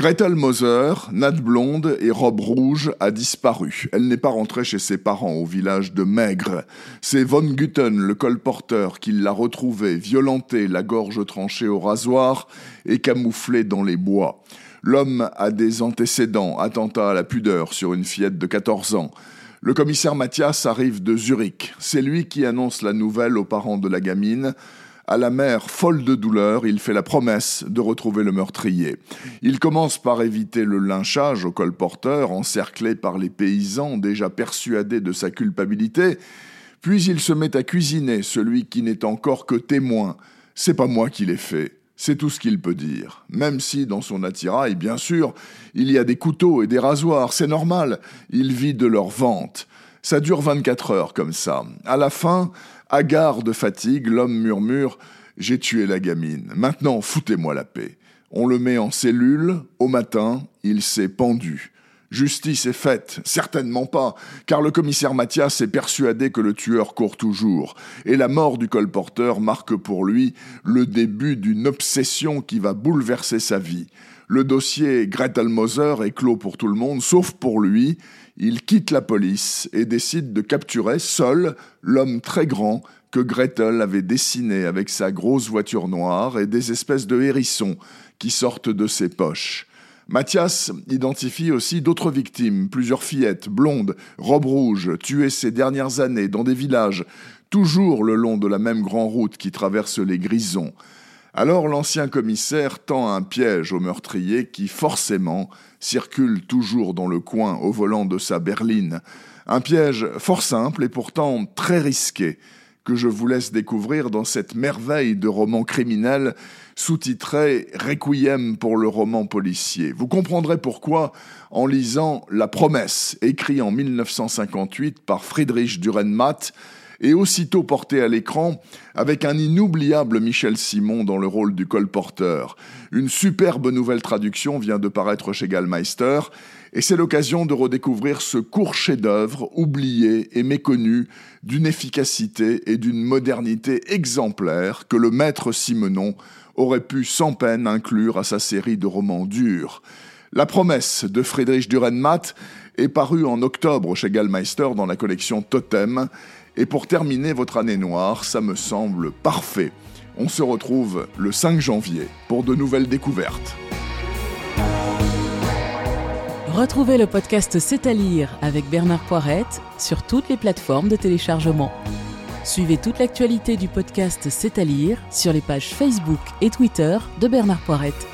Gretel Moser, Nat Blonde et Robe Rouge a disparu. Elle n'est pas rentrée chez ses parents au village de Maigre. C'est Von Gutten, le colporteur, qui l'a retrouvée, violentée, la gorge tranchée au rasoir et camouflée dans les bois. L'homme a des antécédents, attentat à la pudeur sur une fillette de 14 ans. Le commissaire Mathias arrive de Zurich. C'est lui qui annonce la nouvelle aux parents de la gamine. À la mère folle de douleur, il fait la promesse de retrouver le meurtrier. Il commence par éviter le lynchage au colporteur, encerclé par les paysans déjà persuadés de sa culpabilité. Puis il se met à cuisiner celui qui n'est encore que témoin. C'est pas moi qui l'ai fait. C'est tout ce qu'il peut dire. Même si, dans son attirail, bien sûr, il y a des couteaux et des rasoirs, c'est normal. Il vit de leur vente. Ça dure 24 heures comme ça. À la fin, hagard de fatigue, l'homme murmure J'ai tué la gamine. Maintenant, foutez-moi la paix. On le met en cellule. Au matin, il s'est pendu. Justice est faite Certainement pas, car le commissaire Mathias est persuadé que le tueur court toujours, et la mort du colporteur marque pour lui le début d'une obsession qui va bouleverser sa vie. Le dossier Gretel Moser est clos pour tout le monde, sauf pour lui. Il quitte la police et décide de capturer seul l'homme très grand que Gretel avait dessiné avec sa grosse voiture noire et des espèces de hérissons qui sortent de ses poches. Mathias identifie aussi d'autres victimes, plusieurs fillettes, blondes, robes rouges, tuées ces dernières années dans des villages, toujours le long de la même grande route qui traverse les Grisons. Alors l'ancien commissaire tend un piège au meurtrier qui, forcément, circule toujours dans le coin au volant de sa berline. Un piège fort simple et pourtant très risqué, que je vous laisse découvrir dans cette merveille de roman criminel sous-titré Requiem pour le roman policier. Vous comprendrez pourquoi en lisant La promesse, écrit en 1958 par Friedrich Dürrenmatt, et aussitôt porté à l'écran avec un inoubliable Michel Simon dans le rôle du colporteur. Une superbe nouvelle traduction vient de paraître chez Gallmeister et c'est l'occasion de redécouvrir ce court chef-d'œuvre oublié et méconnu d'une efficacité et d'une modernité exemplaires que le maître Simenon aurait pu sans peine inclure à sa série de romans durs. La promesse de Friedrich Dürrenmatt est parue en octobre chez Gallmeister dans la collection Totem. Et pour terminer votre année noire, ça me semble parfait. On se retrouve le 5 janvier pour de nouvelles découvertes. Retrouvez le podcast C'est à lire avec Bernard Poirette sur toutes les plateformes de téléchargement. Suivez toute l'actualité du podcast C'est à lire sur les pages Facebook et Twitter de Bernard Poirette.